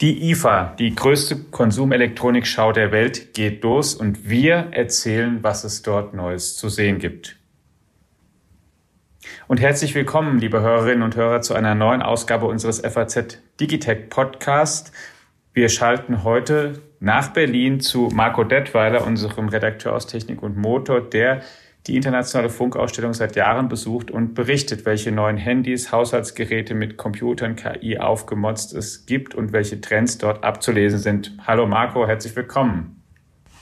Die IFA, die größte Konsumelektronikschau der Welt, geht los und wir erzählen, was es dort Neues zu sehen gibt. Und herzlich willkommen, liebe Hörerinnen und Hörer, zu einer neuen Ausgabe unseres FAZ Digitech Podcast. Wir schalten heute nach Berlin zu Marco Detweiler, unserem Redakteur aus Technik und Motor, der die internationale Funkausstellung seit Jahren besucht und berichtet, welche neuen Handys, Haushaltsgeräte mit Computern, KI aufgemotzt es gibt und welche Trends dort abzulesen sind. Hallo Marco, herzlich willkommen.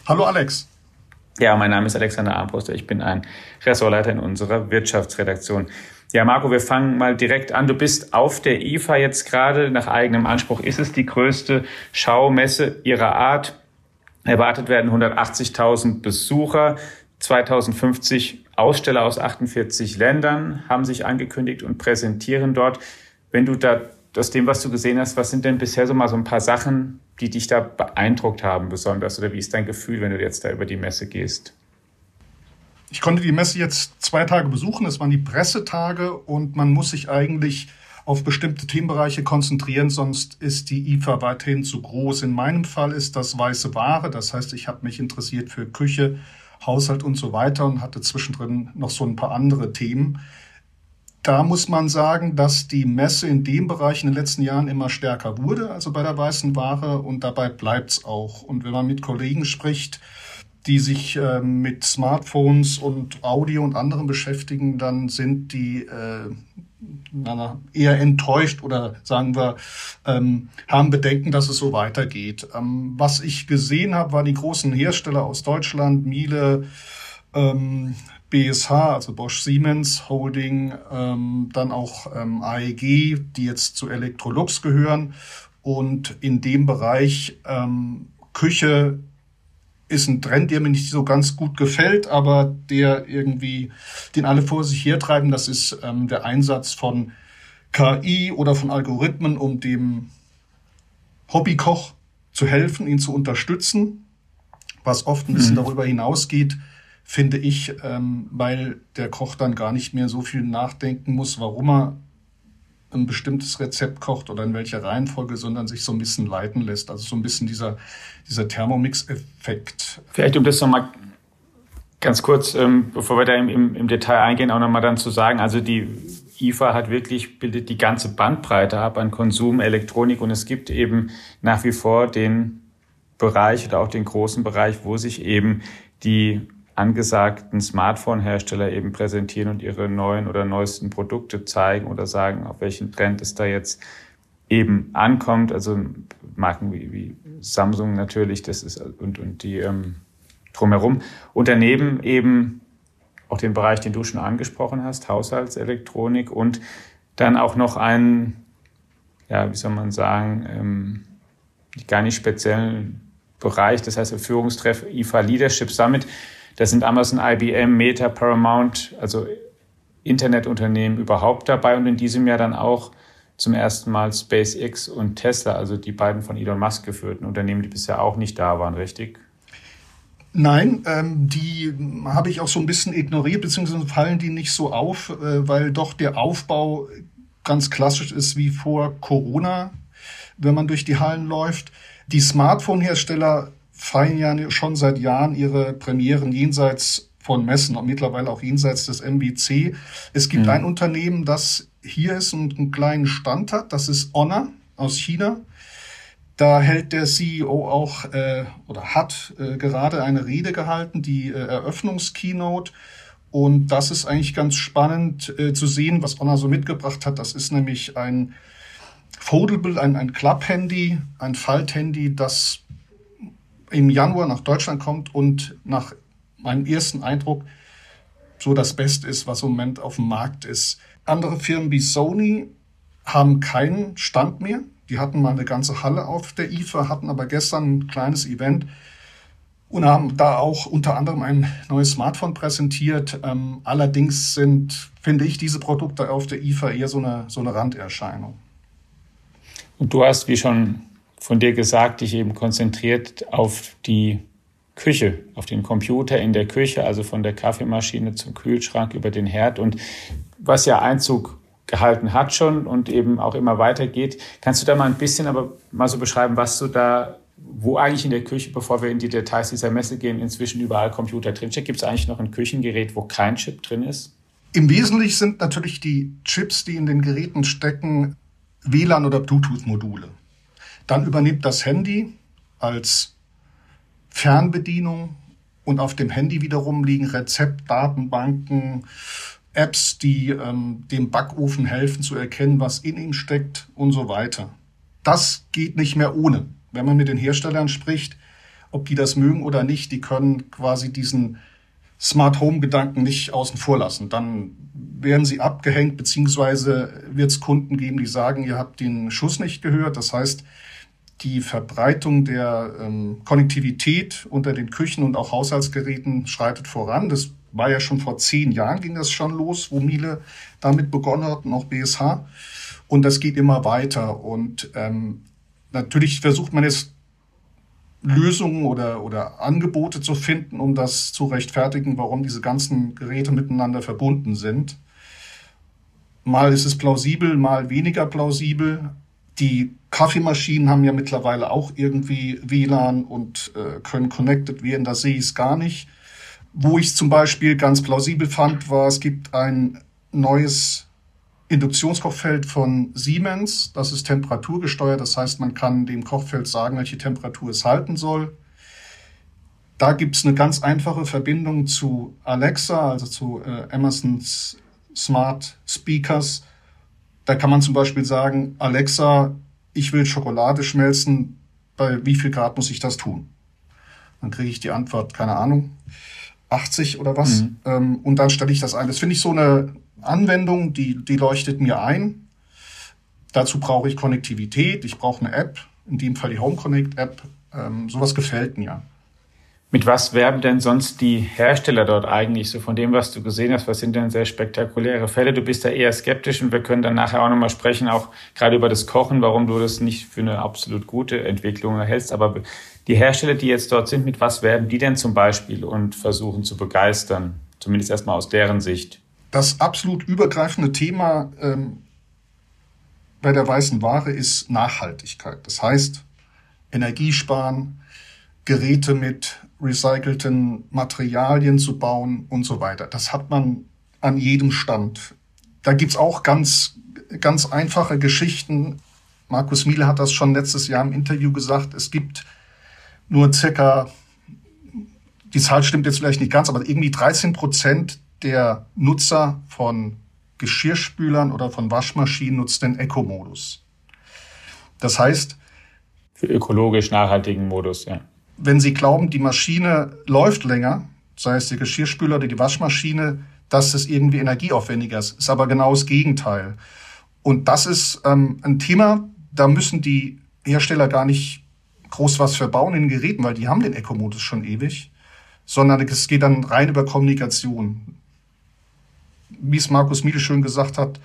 Hallo Alex. Ja, mein Name ist Alexander Armbruster. Ich bin ein Ressortleiter in unserer Wirtschaftsredaktion. Ja, Marco, wir fangen mal direkt an. Du bist auf der IFA jetzt gerade. Nach eigenem Anspruch ist es die größte Schaumesse ihrer Art. Erwartet werden 180.000 Besucher. 2050 Aussteller aus 48 Ländern haben sich angekündigt und präsentieren dort. Wenn du da aus dem, was du gesehen hast, was sind denn bisher so mal so ein paar Sachen, die dich da beeindruckt haben besonders? Oder wie ist dein Gefühl, wenn du jetzt da über die Messe gehst? Ich konnte die Messe jetzt zwei Tage besuchen. Es waren die Pressetage und man muss sich eigentlich auf bestimmte Themenbereiche konzentrieren, sonst ist die IFA weiterhin zu groß. In meinem Fall ist das weiße Ware. Das heißt, ich habe mich interessiert für Küche, Haushalt und so weiter und hatte zwischendrin noch so ein paar andere Themen. Da muss man sagen, dass die Messe in dem Bereich in den letzten Jahren immer stärker wurde, also bei der weißen Ware, und dabei bleibt's auch. Und wenn man mit Kollegen spricht, die sich äh, mit Smartphones und Audio und anderen beschäftigen, dann sind die äh, eher enttäuscht oder sagen wir, ähm, haben Bedenken, dass es so weitergeht. Ähm, was ich gesehen habe, waren die großen Hersteller aus Deutschland, Miele, ähm, BSH, also Bosch Siemens Holding, ähm, dann auch ähm, AEG, die jetzt zu Electrolux gehören. Und in dem Bereich ähm, Küche ist ein Trend, der mir nicht so ganz gut gefällt, aber der irgendwie, den alle vor sich hertreiben, das ist ähm, der Einsatz von KI oder von Algorithmen, um dem Hobbykoch zu helfen, ihn zu unterstützen, was oft ein bisschen mhm. darüber hinausgeht, finde ich, ähm, weil der Koch dann gar nicht mehr so viel nachdenken muss, warum er ein bestimmtes Rezept kocht oder in welcher Reihenfolge, sondern sich so ein bisschen leiten lässt. Also so ein bisschen dieser, dieser Thermomix-Effekt. Vielleicht um das nochmal ganz kurz, ähm, bevor wir da im, im, im Detail eingehen, auch nochmal dann zu sagen, also die IFA hat wirklich, bildet die ganze Bandbreite ab an Konsum, Elektronik und es gibt eben nach wie vor den Bereich oder auch den großen Bereich, wo sich eben die angesagten Smartphone-Hersteller eben präsentieren und ihre neuen oder neuesten Produkte zeigen oder sagen, auf welchen Trend es da jetzt eben ankommt. Also Marken wie, wie Samsung natürlich, das ist und, und die ähm, drumherum. Und daneben eben auch den Bereich, den du schon angesprochen hast, Haushaltselektronik und dann auch noch einen, ja, wie soll man sagen, ähm, gar nicht speziellen Bereich, das heißt Führungstreff IFA Leadership Summit, da sind Amazon, IBM, Meta, Paramount, also Internetunternehmen überhaupt dabei und in diesem Jahr dann auch zum ersten Mal SpaceX und Tesla, also die beiden von Elon Musk geführten Unternehmen, die bisher auch nicht da waren, richtig? Nein, ähm, die habe ich auch so ein bisschen ignoriert, beziehungsweise fallen die nicht so auf, äh, weil doch der Aufbau ganz klassisch ist wie vor Corona, wenn man durch die Hallen läuft. Die Smartphone-Hersteller feiern ja schon seit Jahren ihre Premieren jenseits von Messen und mittlerweile auch jenseits des MBC. Es gibt mhm. ein Unternehmen, das hier ist und einen kleinen Stand hat. Das ist Honor aus China. Da hält der CEO auch äh, oder hat äh, gerade eine Rede gehalten, die äh, Eröffnungskeynote. Und das ist eigentlich ganz spannend äh, zu sehen, was Honor so mitgebracht hat. Das ist nämlich ein Foldable, ein, ein Club-Handy, ein Falthandy, das im Januar nach Deutschland kommt und nach meinem ersten Eindruck so das Beste ist, was im Moment auf dem Markt ist. Andere Firmen wie Sony haben keinen Stand mehr. Die hatten mal eine ganze Halle auf der IFA, hatten aber gestern ein kleines Event und haben da auch unter anderem ein neues Smartphone präsentiert. Ähm, allerdings sind, finde ich, diese Produkte auf der IFA eher so eine, so eine Randerscheinung. Und du hast, wie schon von dir gesagt, dich eben konzentriert auf die Küche, auf den Computer in der Küche, also von der Kaffeemaschine zum Kühlschrank über den Herd. Und was ja Einzug gehalten hat schon und eben auch immer weitergeht. Kannst du da mal ein bisschen aber mal so beschreiben, was du da, wo eigentlich in der Küche, bevor wir in die Details dieser Messe gehen, inzwischen überall Computer drinsteckt? Gibt es eigentlich noch ein Küchengerät, wo kein Chip drin ist? Im Wesentlichen sind natürlich die Chips, die in den Geräten stecken, WLAN- oder Bluetooth-Module. Dann übernimmt das Handy als Fernbedienung und auf dem Handy wiederum liegen Rezeptdatenbanken, Apps, die ähm, dem Backofen helfen zu erkennen, was in ihm steckt und so weiter. Das geht nicht mehr ohne. Wenn man mit den Herstellern spricht, ob die das mögen oder nicht, die können quasi diesen Smart Home Gedanken nicht außen vor lassen. Dann werden sie abgehängt, beziehungsweise wird es Kunden geben, die sagen, ihr habt den Schuss nicht gehört. Das heißt, die Verbreitung der ähm, Konnektivität unter den Küchen und auch Haushaltsgeräten schreitet voran. Das war ja schon vor zehn Jahren ging das schon los, wo Miele damit begonnen hat und auch BSH. Und das geht immer weiter. Und ähm, natürlich versucht man jetzt Lösungen oder, oder Angebote zu finden, um das zu rechtfertigen, warum diese ganzen Geräte miteinander verbunden sind. Mal ist es plausibel, mal weniger plausibel. Die Kaffeemaschinen haben ja mittlerweile auch irgendwie WLAN und äh, können connected werden. Da sehe ich es gar nicht. Wo ich es zum Beispiel ganz plausibel fand, war, es gibt ein neues Induktionskochfeld von Siemens. Das ist temperaturgesteuert. Das heißt, man kann dem Kochfeld sagen, welche Temperatur es halten soll. Da gibt es eine ganz einfache Verbindung zu Alexa, also zu äh, Amazons Smart Speakers. Da kann man zum Beispiel sagen, Alexa, ich will Schokolade schmelzen, bei wie viel Grad muss ich das tun? Dann kriege ich die Antwort, keine Ahnung. 80 oder was. Mhm. Ähm, und dann stelle ich das ein. Das finde ich so eine Anwendung, die, die leuchtet mir ein. Dazu brauche ich Konnektivität, ich brauche eine App, in dem Fall die Home Connect App. Ähm, sowas gefällt mir. Mit was werben denn sonst die Hersteller dort eigentlich so von dem, was du gesehen hast? Was sind denn sehr spektakuläre Fälle? Du bist da eher skeptisch und wir können dann nachher auch nochmal sprechen, auch gerade über das Kochen, warum du das nicht für eine absolut gute Entwicklung hältst. Aber die Hersteller, die jetzt dort sind, mit was werben die denn zum Beispiel und versuchen zu begeistern? Zumindest erstmal aus deren Sicht. Das absolut übergreifende Thema ähm, bei der weißen Ware ist Nachhaltigkeit. Das heißt, Energiesparen, Geräte mit recycelten Materialien zu bauen und so weiter. Das hat man an jedem Stand. Da gibt's auch ganz, ganz einfache Geschichten. Markus Miele hat das schon letztes Jahr im Interview gesagt. Es gibt nur circa, die Zahl stimmt jetzt vielleicht nicht ganz, aber irgendwie 13 Prozent der Nutzer von Geschirrspülern oder von Waschmaschinen nutzt den Eco-Modus. Das heißt, für ökologisch nachhaltigen Modus, ja. Wenn Sie glauben, die Maschine läuft länger, sei es der Geschirrspüler oder die Waschmaschine, dass es irgendwie energieaufwendiger ist. Ist aber genau das Gegenteil. Und das ist ähm, ein Thema, da müssen die Hersteller gar nicht groß was verbauen in den Geräten, weil die haben den Eco-Modus schon ewig, sondern es geht dann rein über Kommunikation. Wie es Markus Miele schön gesagt hat,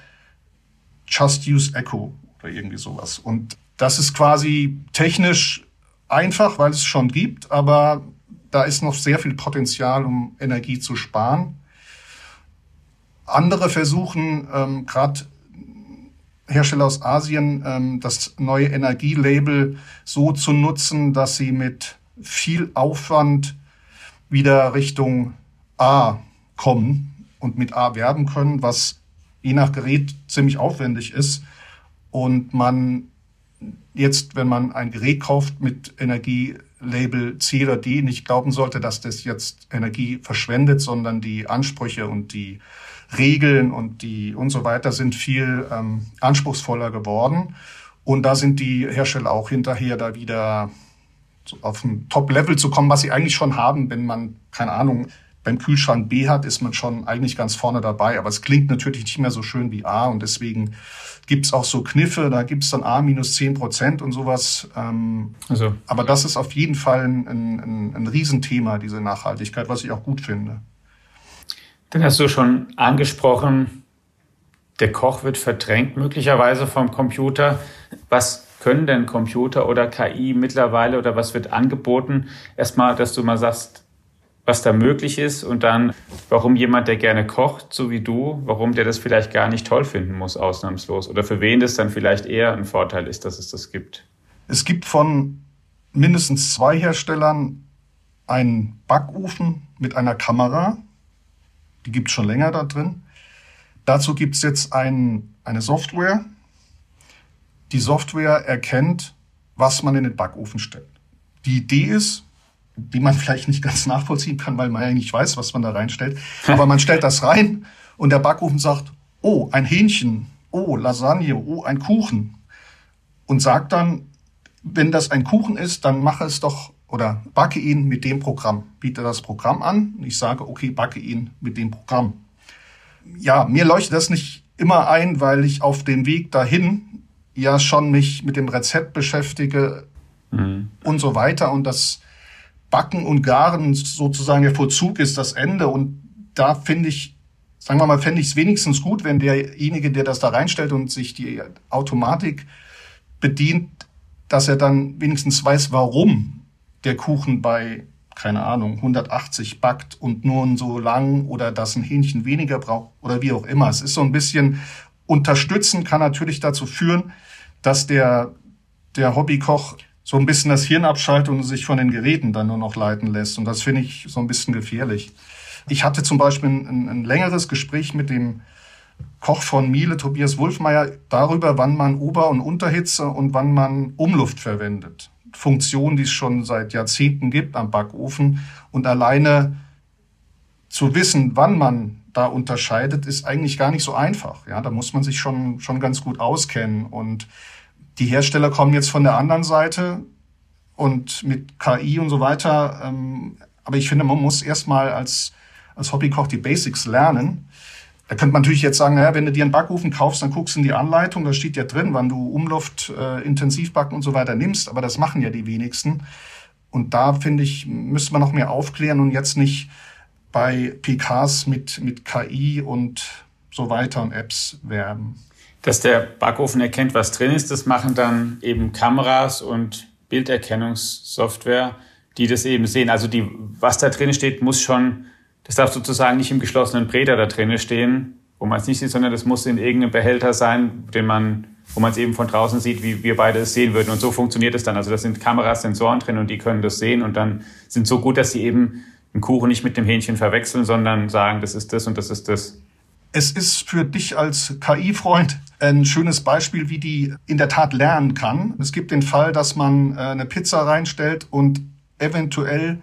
just use Echo oder irgendwie sowas. Und das ist quasi technisch einfach, weil es schon gibt, aber da ist noch sehr viel Potenzial, um Energie zu sparen. Andere versuchen, ähm, gerade Hersteller aus Asien ähm, das neue Energielabel so zu nutzen, dass sie mit viel Aufwand wieder Richtung A kommen und mit A werben können, was je nach Gerät ziemlich aufwendig ist. Und man jetzt, wenn man ein Gerät kauft mit Energielabel C oder D, nicht glauben sollte, dass das jetzt Energie verschwendet, sondern die Ansprüche und die Regeln und die und so weiter sind viel ähm, anspruchsvoller geworden. Und da sind die Hersteller auch hinterher, da wieder auf ein Top-Level zu kommen, was sie eigentlich schon haben, wenn man, keine Ahnung, beim Kühlschrank B hat, ist man schon eigentlich ganz vorne dabei. Aber es klingt natürlich nicht mehr so schön wie A und deswegen gibt's auch so Kniffe, da gibt's dann A minus zehn Prozent und sowas. Ähm, also. Aber das ist auf jeden Fall ein, ein, ein Riesenthema, diese Nachhaltigkeit, was ich auch gut finde. Dann hast du schon angesprochen, der Koch wird verdrängt möglicherweise vom Computer. Was können denn Computer oder KI mittlerweile oder was wird angeboten? Erstmal, dass du mal sagst, was da möglich ist und dann, warum jemand, der gerne kocht, so wie du, warum der das vielleicht gar nicht toll finden muss, ausnahmslos. Oder für wen das dann vielleicht eher ein Vorteil ist, dass es das gibt. Es gibt von mindestens zwei Herstellern einen Backofen mit einer Kamera. Die gibt es schon länger da drin. Dazu gibt es jetzt ein, eine Software. Die Software erkennt, was man in den Backofen stellt. Die Idee ist, die man vielleicht nicht ganz nachvollziehen kann, weil man ja nicht weiß, was man da reinstellt. Aber man stellt das rein und der Backofen sagt, oh, ein Hähnchen, oh, Lasagne, oh, ein Kuchen. Und sagt dann, wenn das ein Kuchen ist, dann mache es doch oder backe ihn mit dem Programm. Biete das Programm an. Ich sage, okay, backe ihn mit dem Programm. Ja, mir leuchtet das nicht immer ein, weil ich auf dem Weg dahin ja schon mich mit dem Rezept beschäftige mhm. und so weiter. Und das Backen und Garen sozusagen der Vollzug ist das Ende. Und da finde ich, sagen wir mal, fände ich es wenigstens gut, wenn derjenige, der das da reinstellt und sich die Automatik bedient, dass er dann wenigstens weiß, warum der Kuchen bei, keine Ahnung, 180 backt und nur so lang oder dass ein Hähnchen weniger braucht oder wie auch immer. Es ist so ein bisschen unterstützen, kann natürlich dazu führen, dass der, der Hobbykoch so ein bisschen das Hirn abschaltet und sich von den Geräten dann nur noch leiten lässt. Und das finde ich so ein bisschen gefährlich. Ich hatte zum Beispiel ein, ein längeres Gespräch mit dem Koch von Miele, Tobias Wulfmeier, darüber, wann man Ober- und Unterhitze und wann man Umluft verwendet. Funktion, die es schon seit Jahrzehnten gibt am Backofen. Und alleine zu wissen, wann man da unterscheidet, ist eigentlich gar nicht so einfach. Ja, da muss man sich schon, schon ganz gut auskennen. Und die Hersteller kommen jetzt von der anderen Seite und mit KI und so weiter. Ähm, aber ich finde, man muss erstmal als, als Hobbykoch die Basics lernen. Da könnte man natürlich jetzt sagen, naja, wenn du dir einen Backofen kaufst, dann guckst du in die Anleitung, da steht ja drin, wann du Umluft, äh, Intensivbacken und so weiter nimmst. Aber das machen ja die wenigsten. Und da finde ich, müsste man noch mehr aufklären und jetzt nicht bei PKs mit, mit KI und so weiter und Apps werben. Dass der Backofen erkennt, was drin ist, das machen dann eben Kameras und Bilderkennungssoftware, die das eben sehen. Also die, was da drin steht, muss schon, das darf sozusagen nicht im geschlossenen Breter da drinnen stehen, wo man es nicht sieht, sondern das muss in irgendeinem Behälter sein, den man, wo man es eben von draußen sieht, wie wir beide es sehen würden. Und so funktioniert es dann. Also da sind Kameras, Sensoren drin und die können das sehen und dann sind so gut, dass sie eben einen Kuchen nicht mit dem Hähnchen verwechseln, sondern sagen, das ist das und das ist das. Es ist für dich als KI-Freund ein schönes Beispiel, wie die in der Tat lernen kann. Es gibt den Fall, dass man äh, eine Pizza reinstellt und eventuell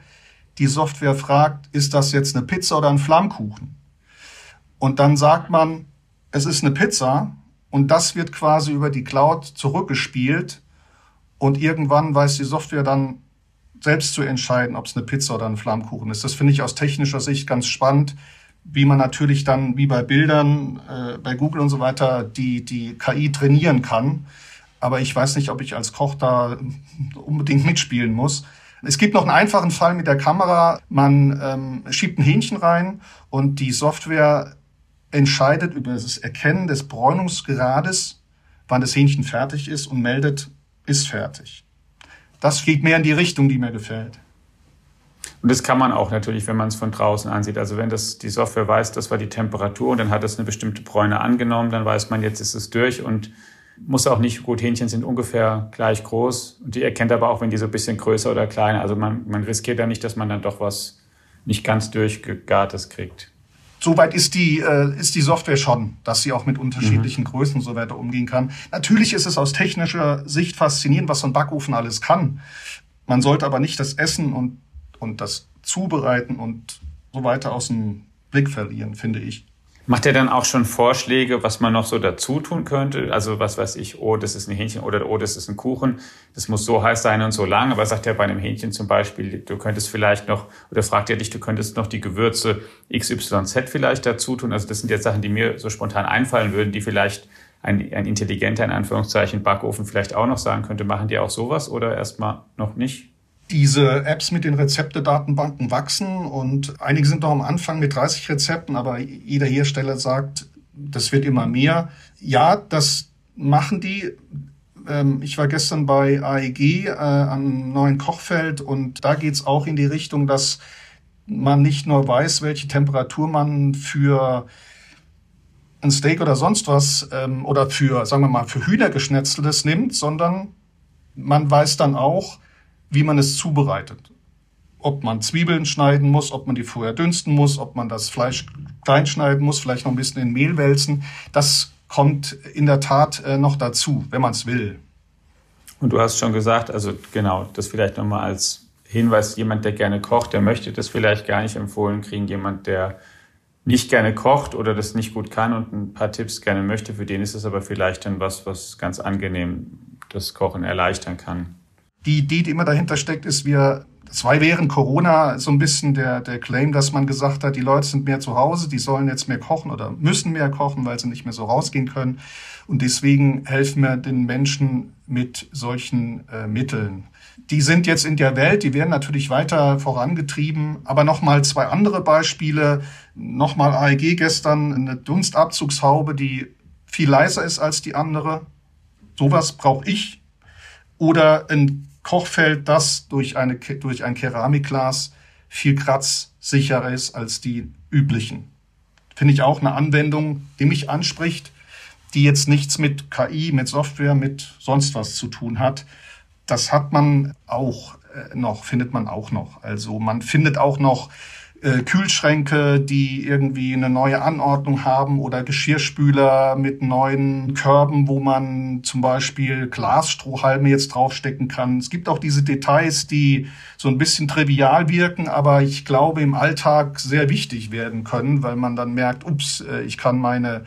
die Software fragt, ist das jetzt eine Pizza oder ein Flammkuchen? Und dann sagt man, es ist eine Pizza und das wird quasi über die Cloud zurückgespielt und irgendwann weiß die Software dann selbst zu entscheiden, ob es eine Pizza oder ein Flammkuchen ist. Das finde ich aus technischer Sicht ganz spannend wie man natürlich dann wie bei Bildern, äh, bei Google und so weiter, die, die KI trainieren kann. Aber ich weiß nicht, ob ich als Koch da unbedingt mitspielen muss. Es gibt noch einen einfachen Fall mit der Kamera. Man ähm, schiebt ein Hähnchen rein und die Software entscheidet über das Erkennen des Bräunungsgrades, wann das Hähnchen fertig ist und meldet, ist fertig. Das geht mehr in die Richtung, die mir gefällt. Und das kann man auch natürlich, wenn man es von draußen ansieht. Also wenn das die Software weiß, das war die Temperatur und dann hat es eine bestimmte Bräune angenommen, dann weiß man, jetzt ist es durch und muss auch nicht, gut, Hähnchen sind ungefähr gleich groß und die erkennt aber auch, wenn die so ein bisschen größer oder kleiner. Also man, man riskiert ja nicht, dass man dann doch was nicht ganz durchgegartes kriegt. Soweit ist die, äh, ist die Software schon, dass sie auch mit unterschiedlichen mhm. Größen und so weiter umgehen kann. Natürlich ist es aus technischer Sicht faszinierend, was so ein Backofen alles kann. Man sollte aber nicht das Essen und und das Zubereiten und so weiter aus dem Blick verlieren, finde ich. Macht er dann auch schon Vorschläge, was man noch so dazu tun könnte? Also was weiß ich, oh, das ist ein Hähnchen oder oh, das ist ein Kuchen. Das muss so heiß sein und so lang. Aber sagt er bei einem Hähnchen zum Beispiel, du könntest vielleicht noch, oder fragt er dich, du könntest noch die Gewürze XYZ vielleicht dazu tun. Also das sind jetzt Sachen, die mir so spontan einfallen würden, die vielleicht ein, ein intelligenter, in Anführungszeichen, Backofen vielleicht auch noch sagen könnte. Machen die auch sowas oder erstmal noch nicht? Diese Apps mit den Rezepte-Datenbanken wachsen und einige sind noch am Anfang mit 30 Rezepten, aber jeder Hersteller sagt, das wird immer mehr. Ja, das machen die. Ähm, ich war gestern bei AEG äh, am neuen Kochfeld und da geht's auch in die Richtung, dass man nicht nur weiß, welche Temperatur man für ein Steak oder sonst was ähm, oder für, sagen wir mal, für Hühnergeschnetzeltes nimmt, sondern man weiß dann auch, wie man es zubereitet. Ob man Zwiebeln schneiden muss, ob man die vorher dünsten muss, ob man das Fleisch klein schneiden muss, vielleicht noch ein bisschen in Mehl wälzen. Das kommt in der Tat äh, noch dazu, wenn man es will. Und du hast schon gesagt, also genau, das vielleicht nochmal als Hinweis, jemand, der gerne kocht, der möchte das vielleicht gar nicht empfohlen kriegen. Jemand, der nicht gerne kocht oder das nicht gut kann und ein paar Tipps gerne möchte, für den ist es aber vielleicht dann was, was ganz angenehm das Kochen erleichtern kann. Die Idee, die immer dahinter steckt, ist, wir, das war während Corona so ein bisschen der, der Claim, dass man gesagt hat, die Leute sind mehr zu Hause, die sollen jetzt mehr kochen oder müssen mehr kochen, weil sie nicht mehr so rausgehen können. Und deswegen helfen wir den Menschen mit solchen äh, Mitteln die sind jetzt in der Welt, die werden natürlich weiter vorangetrieben. Aber nochmal zwei andere Beispiele. Nochmal AEG gestern, eine Dunstabzugshaube, die viel leiser ist als die andere. Sowas brauche ich. Oder ein Kochfeld, das durch, eine, durch ein Keramikglas viel kratzsicherer ist als die üblichen. Finde ich auch eine Anwendung, die mich anspricht, die jetzt nichts mit KI, mit Software, mit sonst was zu tun hat das hat man auch äh, noch, findet man auch noch. Also man findet auch noch äh, Kühlschränke, die irgendwie eine neue Anordnung haben oder Geschirrspüler mit neuen Körben, wo man zum Beispiel Glasstrohhalme jetzt draufstecken kann. Es gibt auch diese Details, die so ein bisschen trivial wirken, aber ich glaube im Alltag sehr wichtig werden können, weil man dann merkt, ups, äh, ich kann meine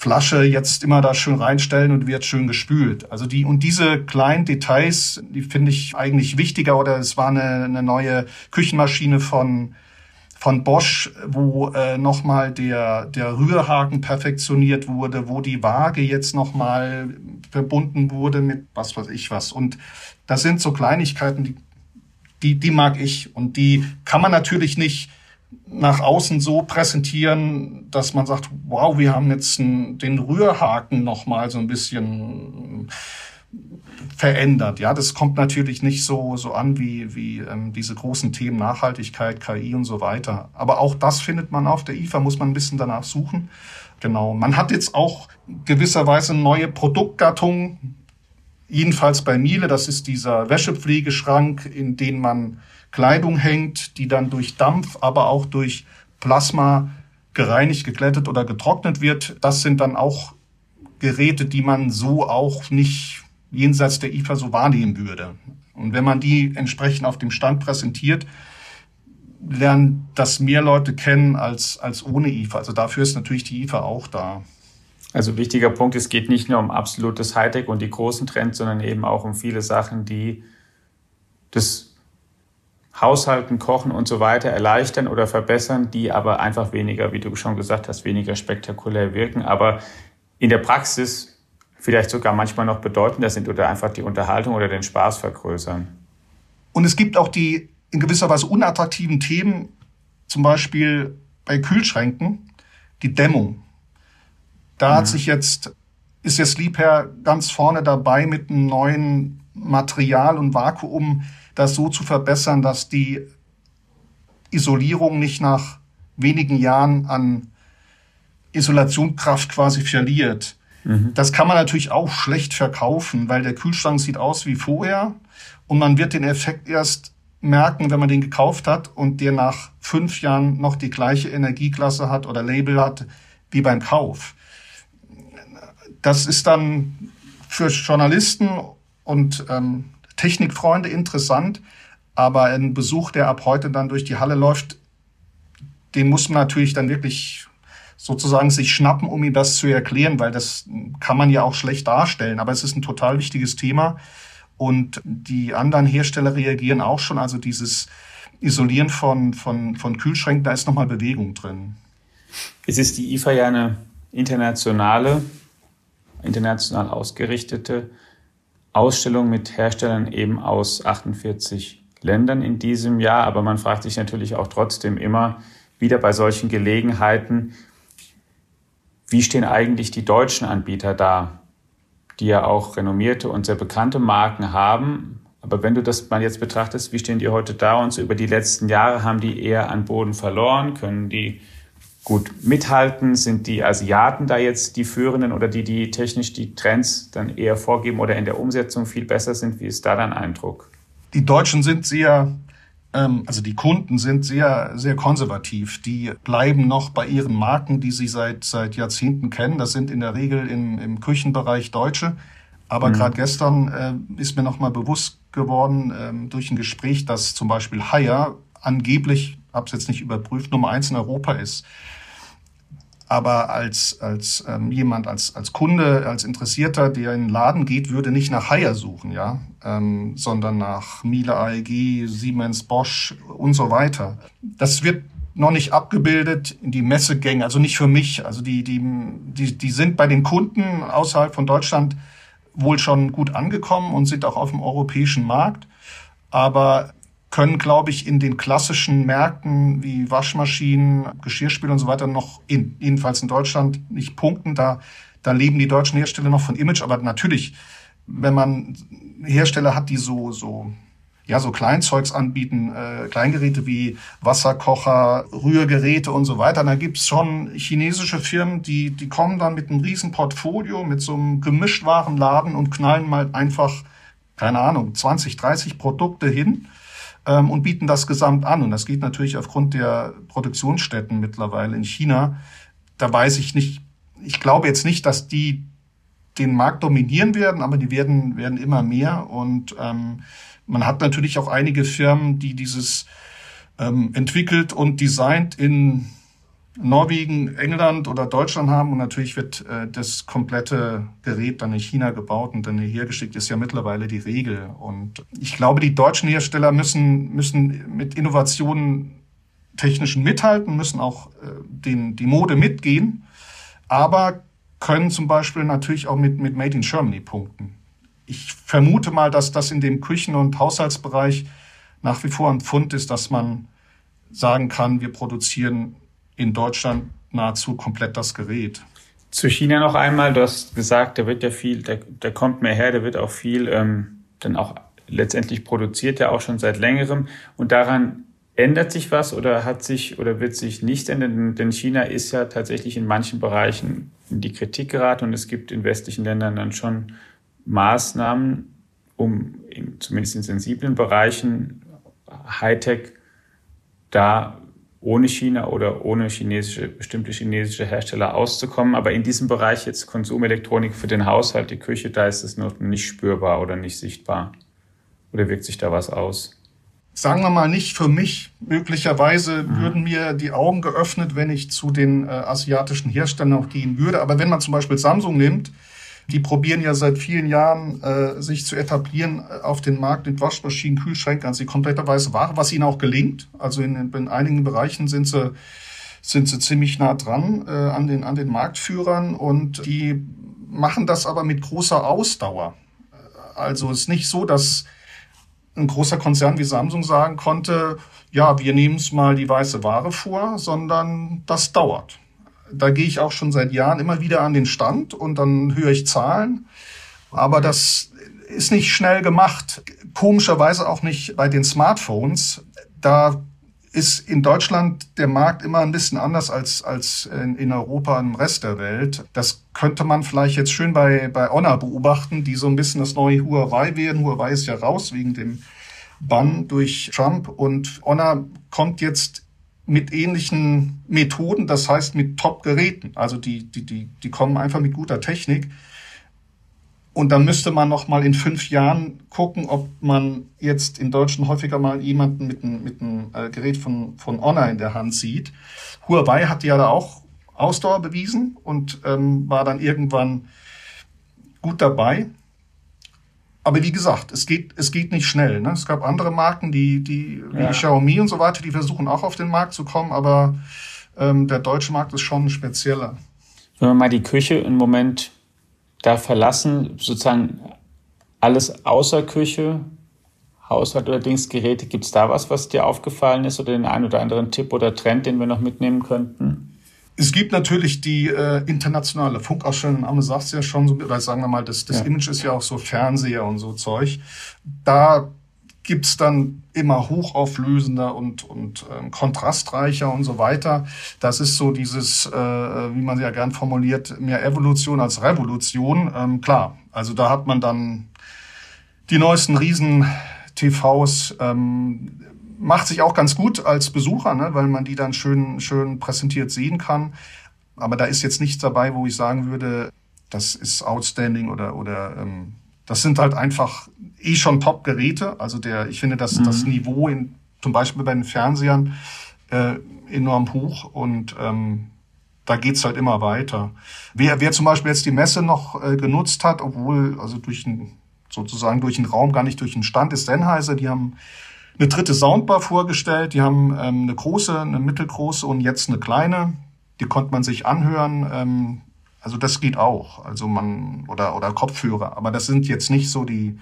Flasche jetzt immer da schön reinstellen und wird schön gespült. Also die und diese kleinen Details, die finde ich eigentlich wichtiger. Oder es war eine, eine neue Küchenmaschine von von Bosch, wo äh, nochmal der, der Rührhaken perfektioniert wurde, wo die Waage jetzt nochmal verbunden wurde mit was weiß ich was. Und das sind so Kleinigkeiten, die, die, die mag ich. Und die kann man natürlich nicht nach außen so präsentieren, dass man sagt, wow, wir haben jetzt den Rührhaken noch mal so ein bisschen verändert. Ja, das kommt natürlich nicht so so an wie wie ähm, diese großen Themen Nachhaltigkeit, KI und so weiter. Aber auch das findet man auf der IFA, muss man ein bisschen danach suchen. Genau. Man hat jetzt auch gewisserweise neue Produktgattungen. Jedenfalls bei Miele, das ist dieser Wäschepflegeschrank, in den man Kleidung hängt, die dann durch Dampf, aber auch durch Plasma gereinigt, geglättet oder getrocknet wird. Das sind dann auch Geräte, die man so auch nicht jenseits der IFA so wahrnehmen würde. Und wenn man die entsprechend auf dem Stand präsentiert, lernen das mehr Leute kennen als, als ohne IFA. Also dafür ist natürlich die IFA auch da. Also wichtiger Punkt, es geht nicht nur um absolutes Hightech und die großen Trends, sondern eben auch um viele Sachen, die das Haushalten, Kochen und so weiter erleichtern oder verbessern, die aber einfach weniger, wie du schon gesagt hast, weniger spektakulär wirken, aber in der Praxis vielleicht sogar manchmal noch bedeutender sind oder einfach die Unterhaltung oder den Spaß vergrößern. Und es gibt auch die in gewisser Weise unattraktiven Themen, zum Beispiel bei Kühlschränken, die Dämmung. Da mhm. hat sich jetzt, ist jetzt Liebherr ganz vorne dabei mit einem neuen Material und Vakuum, das so zu verbessern, dass die Isolierung nicht nach wenigen Jahren an Isolationskraft quasi verliert. Mhm. Das kann man natürlich auch schlecht verkaufen, weil der Kühlschrank sieht aus wie vorher und man wird den Effekt erst merken, wenn man den gekauft hat und der nach fünf Jahren noch die gleiche Energieklasse hat oder Label hat wie beim Kauf. Das ist dann für Journalisten und ähm, Technikfreunde interessant, aber ein Besuch, der ab heute dann durch die Halle läuft, den muss man natürlich dann wirklich sozusagen sich schnappen, um ihm das zu erklären, weil das kann man ja auch schlecht darstellen. Aber es ist ein total wichtiges Thema und die anderen Hersteller reagieren auch schon. Also dieses Isolieren von, von, von Kühlschränken, da ist nochmal Bewegung drin. Es ist die IFA ja eine internationale, international ausgerichtete Ausstellung mit Herstellern eben aus 48 Ländern in diesem Jahr. Aber man fragt sich natürlich auch trotzdem immer wieder bei solchen Gelegenheiten, wie stehen eigentlich die deutschen Anbieter da, die ja auch renommierte und sehr bekannte Marken haben, Aber wenn du das mal jetzt betrachtest, wie stehen die heute da? Und so über die letzten Jahre haben die eher an Boden verloren, können die gut mithalten? Sind die Asiaten da jetzt die Führenden oder die, die technisch die Trends dann eher vorgeben oder in der Umsetzung viel besser sind? Wie ist da dein Eindruck? Die Deutschen sind sehr, ähm, also die Kunden sind sehr, sehr konservativ. Die bleiben noch bei ihren Marken, die sie seit, seit Jahrzehnten kennen. Das sind in der Regel im, im Küchenbereich Deutsche. Aber mhm. gerade gestern äh, ist mir noch mal bewusst geworden ähm, durch ein Gespräch, dass zum Beispiel Haier angeblich, habe es jetzt nicht überprüft, Nummer eins in Europa ist. Aber als, als ähm, jemand, als, als Kunde, als Interessierter, der in den Laden geht, würde nicht nach Haier suchen, ja, ähm, sondern nach Miele AEG, Siemens, Bosch und so weiter. Das wird noch nicht abgebildet in die Messegänge, also nicht für mich. Also die, die, die, die sind bei den Kunden außerhalb von Deutschland wohl schon gut angekommen und sind auch auf dem europäischen Markt, aber können, glaube ich, in den klassischen Märkten wie Waschmaschinen, Geschirrspüler und so weiter noch in, jedenfalls in Deutschland nicht punkten. Da, da leben die deutschen Hersteller noch von Image, aber natürlich, wenn man Hersteller hat, die so, so ja, so Kleinzeugs anbieten, äh, Kleingeräte wie Wasserkocher, Rührgeräte und so weiter. Da gibt's schon chinesische Firmen, die, die kommen dann mit einem riesen Portfolio, mit so einem Gemischtwarenladen und knallen mal einfach, keine Ahnung, 20, 30 Produkte hin ähm, und bieten das gesamt an. Und das geht natürlich aufgrund der Produktionsstätten mittlerweile in China. Da weiß ich nicht, ich glaube jetzt nicht, dass die den Markt dominieren werden, aber die werden, werden immer mehr und ähm, man hat natürlich auch einige Firmen, die dieses ähm, entwickelt und designt in Norwegen, England oder Deutschland haben. Und natürlich wird äh, das komplette Gerät dann in China gebaut und dann hergeschickt, ist ja mittlerweile die Regel. Und ich glaube, die deutschen Hersteller müssen, müssen mit Innovationen technischen mithalten, müssen auch äh, den, die Mode mitgehen, aber können zum Beispiel natürlich auch mit, mit Made in Germany punkten. Ich vermute mal, dass das in dem Küchen- und Haushaltsbereich nach wie vor ein Fund ist, dass man sagen kann, wir produzieren in Deutschland nahezu komplett das Gerät. Zu China noch einmal, du hast gesagt, da wird ja viel, da, da kommt mehr her, da wird auch viel ähm, dann auch letztendlich produziert, ja auch schon seit längerem. Und daran ändert sich was oder hat sich oder wird sich nichts ändern? Denn China ist ja tatsächlich in manchen Bereichen in die Kritik geraten und es gibt in westlichen Ländern dann schon Maßnahmen, um in, zumindest in sensiblen Bereichen Hightech da ohne China oder ohne chinesische, bestimmte chinesische Hersteller auszukommen. Aber in diesem Bereich jetzt Konsumelektronik für den Haushalt, die Küche, da ist es noch nicht spürbar oder nicht sichtbar. Oder wirkt sich da was aus? Sagen wir mal nicht für mich. Möglicherweise mhm. würden mir die Augen geöffnet, wenn ich zu den äh, asiatischen Herstellern auch gehen würde. Aber wenn man zum Beispiel Samsung nimmt, die probieren ja seit vielen Jahren, äh, sich zu etablieren äh, auf den Markt mit Waschmaschinen, Kühlschränken, also die komplette weiße Ware, was ihnen auch gelingt. Also in, in einigen Bereichen sind sie, sind sie ziemlich nah dran äh, an, den, an den Marktführern und die machen das aber mit großer Ausdauer. Also es ist nicht so, dass ein großer Konzern wie Samsung sagen konnte, ja, wir nehmen es mal die weiße Ware vor, sondern das dauert da gehe ich auch schon seit Jahren immer wieder an den Stand und dann höre ich Zahlen. Aber das ist nicht schnell gemacht. Komischerweise auch nicht bei den Smartphones. Da ist in Deutschland der Markt immer ein bisschen anders als, als in, Europa im Rest der Welt. Das könnte man vielleicht jetzt schön bei, bei Honor beobachten, die so ein bisschen das neue Huawei werden. Huawei ist ja raus wegen dem Bann durch Trump und Honor kommt jetzt mit ähnlichen Methoden, das heißt mit Top-Geräten. Also die, die, die, die kommen einfach mit guter Technik. Und da müsste man noch mal in fünf Jahren gucken, ob man jetzt in Deutschland häufiger mal jemanden mit einem, mit einem äh, Gerät von, von Honor in der Hand sieht. Huawei hat ja da auch Ausdauer bewiesen und ähm, war dann irgendwann gut dabei. Aber wie gesagt, es geht, es geht nicht schnell. Ne? Es gab andere Marken, die, die wie ja. Xiaomi und so weiter, die versuchen auch auf den Markt zu kommen, aber ähm, der deutsche Markt ist schon spezieller. Wenn wir mal die Küche im Moment da verlassen, sozusagen alles außer Küche, Haushalt oder Dingsgeräte, gibt es da was, was dir aufgefallen ist oder den einen oder anderen Tipp oder Trend, den wir noch mitnehmen könnten? Es gibt natürlich die äh, internationale Funkausstellung, Name sagt es ja schon, so, oder sagen wir mal, das, das ja. Image ist ja auch so Fernseher und so Zeug. Da gibt's dann immer hochauflösender und, und ähm, kontrastreicher und so weiter. Das ist so dieses, äh, wie man ja gern formuliert, mehr Evolution als Revolution. Ähm, klar, also da hat man dann die neuesten Riesen-TVs, ähm, macht sich auch ganz gut als Besucher, ne, weil man die dann schön, schön präsentiert sehen kann. Aber da ist jetzt nichts dabei, wo ich sagen würde, das ist outstanding oder, oder ähm, das sind halt einfach eh schon Top-Geräte. Also der, ich finde, dass mhm. das Niveau in, zum Beispiel bei den Fernsehern äh, enorm hoch und ähm, da geht's halt immer weiter. Wer, wer zum Beispiel jetzt die Messe noch äh, genutzt hat, obwohl also durch ein, sozusagen durch den Raum, gar nicht durch den Stand, ist Sennheiser. Die haben eine dritte Soundbar vorgestellt. Die haben ähm, eine große, eine mittelgroße und jetzt eine kleine. Die konnte man sich anhören. Ähm, also das geht auch. Also man oder oder Kopfhörer. Aber das sind jetzt nicht so die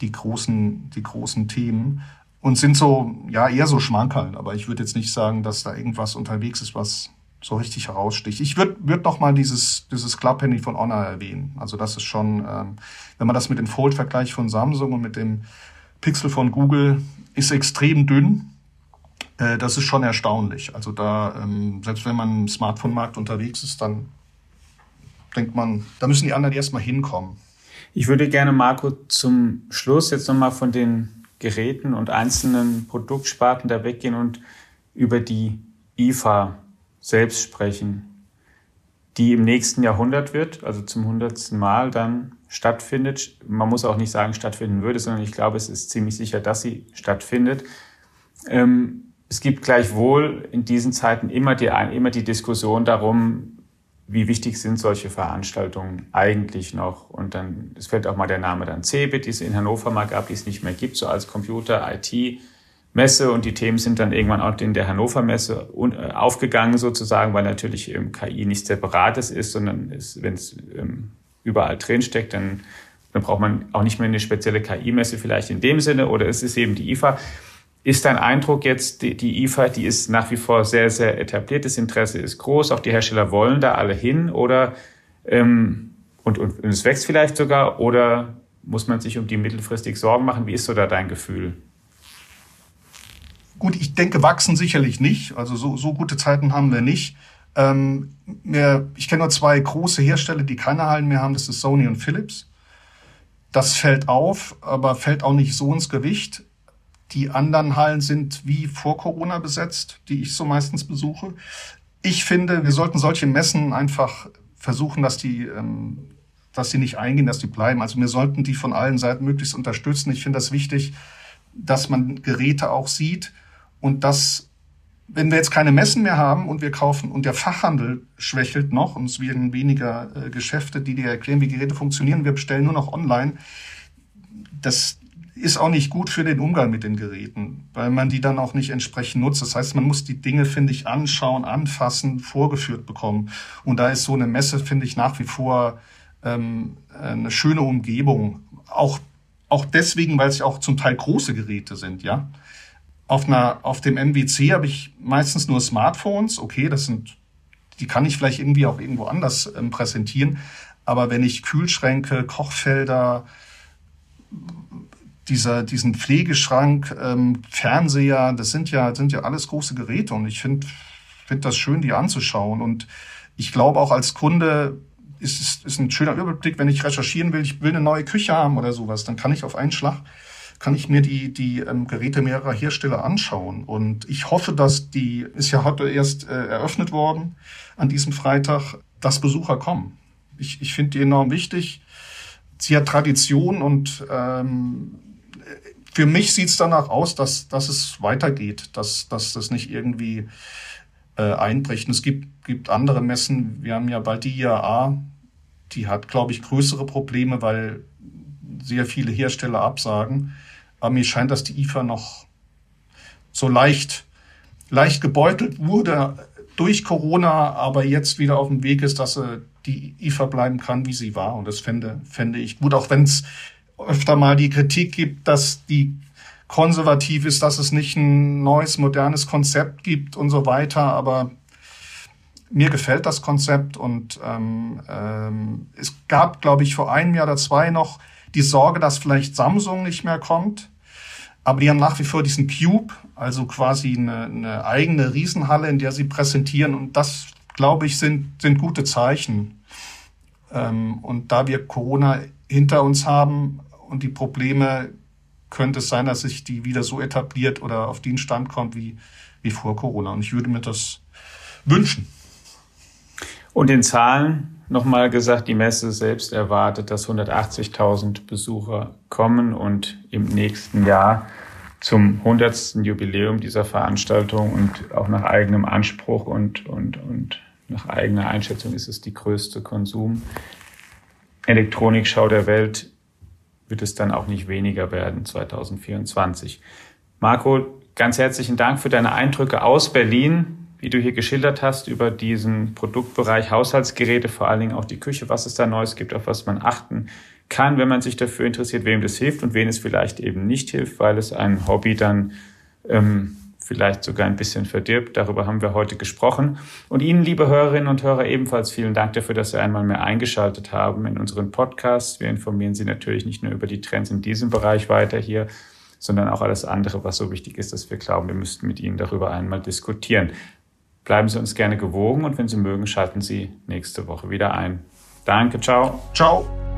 die großen die großen Themen und sind so ja eher so Schmankerl. Aber ich würde jetzt nicht sagen, dass da irgendwas unterwegs ist, was so richtig heraussticht. Ich würde würd noch mal dieses dieses Club Handy von Honor erwähnen. Also das ist schon, ähm, wenn man das mit dem Fold vergleicht von Samsung und mit dem Pixel von Google, ist extrem dünn. Äh, das ist schon erstaunlich. Also da, ähm, selbst wenn man im Smartphone-Markt unterwegs ist, dann denkt man, da müssen die anderen erstmal hinkommen. Ich würde gerne, Marco, zum Schluss jetzt nochmal von den Geräten und einzelnen Produktsparten da weggehen und über die IFA selbst sprechen, die im nächsten Jahrhundert wird, also zum hundertsten Mal dann stattfindet. Man muss auch nicht sagen, stattfinden würde, sondern ich glaube, es ist ziemlich sicher, dass sie stattfindet. Ähm, es gibt gleichwohl in diesen Zeiten immer die, immer die Diskussion darum, wie wichtig sind solche Veranstaltungen eigentlich noch? Und dann, es fällt auch mal der Name dann CeBIT, die es in Hannover mal gab, die es nicht mehr gibt, so als Computer-IT-Messe. Und die Themen sind dann irgendwann auch in der Hannover-Messe äh, aufgegangen sozusagen, weil natürlich KI nichts Separates ist, sondern wenn es ähm, überall drin steckt, dann, dann braucht man auch nicht mehr eine spezielle KI-Messe vielleicht in dem Sinne oder es ist eben die IFA. Ist dein Eindruck jetzt, die, die IFA, die ist nach wie vor sehr, sehr etabliert, das Interesse ist groß, auch die Hersteller wollen da alle hin oder ähm, und, und, und es wächst vielleicht sogar oder muss man sich um die mittelfristig Sorgen machen? Wie ist so da dein Gefühl? Gut, ich denke, wachsen sicherlich nicht. Also so, so gute Zeiten haben wir nicht. Ähm, mehr, ich kenne nur zwei große Hersteller, die keine Hallen mehr haben. Das ist Sony und Philips. Das fällt auf, aber fällt auch nicht so ins Gewicht. Die anderen Hallen sind wie vor Corona besetzt, die ich so meistens besuche. Ich finde, wir sollten solche Messen einfach versuchen, dass die, ähm, dass die nicht eingehen, dass die bleiben. Also wir sollten die von allen Seiten möglichst unterstützen. Ich finde das wichtig, dass man Geräte auch sieht und dass wenn wir jetzt keine Messen mehr haben und wir kaufen und der Fachhandel schwächelt noch und es werden weniger äh, Geschäfte, die dir erklären, wie Geräte funktionieren, wir bestellen nur noch online, das, ist auch nicht gut für den Umgang mit den Geräten, weil man die dann auch nicht entsprechend nutzt. Das heißt, man muss die Dinge, finde ich, anschauen, anfassen, vorgeführt bekommen. Und da ist so eine Messe, finde ich, nach wie vor ähm, eine schöne Umgebung. Auch, auch deswegen, weil es auch zum Teil große Geräte sind, ja. Auf, einer, auf dem MWC habe ich meistens nur Smartphones. Okay, das sind, die kann ich vielleicht irgendwie auch irgendwo anders ähm, präsentieren. Aber wenn ich Kühlschränke, Kochfelder, dieser, diesen Pflegeschrank, ähm, Fernseher, das sind ja, sind ja alles große Geräte und ich finde find das schön, die anzuschauen. Und ich glaube auch als Kunde ist es ist ein schöner Überblick, wenn ich recherchieren will, ich will eine neue Küche haben oder sowas, dann kann ich auf einen Schlag kann ich mir die, die ähm, Geräte mehrerer Hersteller anschauen. Und ich hoffe, dass die, ist ja heute erst äh, eröffnet worden an diesem Freitag, dass Besucher kommen. Ich, ich finde die enorm wichtig. Sie hat Tradition und ähm, für mich sieht es danach aus, dass, dass es weitergeht, dass, dass das nicht irgendwie äh, einbricht. Und es gibt, gibt andere Messen. Wir haben ja bald die IAA, die hat, glaube ich, größere Probleme, weil sehr viele Hersteller absagen. Aber mir scheint, dass die IFA noch so leicht, leicht gebeutelt wurde durch Corona, aber jetzt wieder auf dem Weg ist, dass sie die IFA bleiben kann, wie sie war. Und das fände, fände ich gut, auch wenn es öfter mal die Kritik gibt, dass die konservativ ist, dass es nicht ein neues, modernes Konzept gibt und so weiter. Aber mir gefällt das Konzept und ähm, ähm, es gab, glaube ich, vor einem Jahr oder zwei noch die Sorge, dass vielleicht Samsung nicht mehr kommt. Aber die haben nach wie vor diesen Cube, also quasi eine, eine eigene Riesenhalle, in der sie präsentieren. Und das, glaube ich, sind, sind gute Zeichen. Ähm, und da wir Corona hinter uns haben und die Probleme, könnte es sein, dass sich die wieder so etabliert oder auf den Stand kommt wie, wie vor Corona. Und ich würde mir das wünschen. Und in Zahlen nochmal gesagt, die Messe selbst erwartet, dass 180.000 Besucher kommen und im nächsten Jahr zum 100. Jubiläum dieser Veranstaltung und auch nach eigenem Anspruch und, und, und nach eigener Einschätzung ist es die größte Konsum-Elektronikschau der Welt, wird es dann auch nicht weniger werden 2024. Marco, ganz herzlichen Dank für deine Eindrücke aus Berlin wie du hier geschildert hast, über diesen Produktbereich Haushaltsgeräte, vor allen Dingen auch die Küche, was es da Neues gibt, auf was man achten kann, wenn man sich dafür interessiert, wem das hilft und wen es vielleicht eben nicht hilft, weil es ein Hobby dann ähm, vielleicht sogar ein bisschen verdirbt. Darüber haben wir heute gesprochen. Und Ihnen, liebe Hörerinnen und Hörer, ebenfalls vielen Dank dafür, dass Sie einmal mehr eingeschaltet haben in unseren Podcast. Wir informieren Sie natürlich nicht nur über die Trends in diesem Bereich weiter hier, sondern auch alles andere, was so wichtig ist, dass wir glauben, wir müssten mit Ihnen darüber einmal diskutieren. Bleiben Sie uns gerne gewogen und wenn Sie mögen, schalten Sie nächste Woche wieder ein. Danke, ciao. Ciao.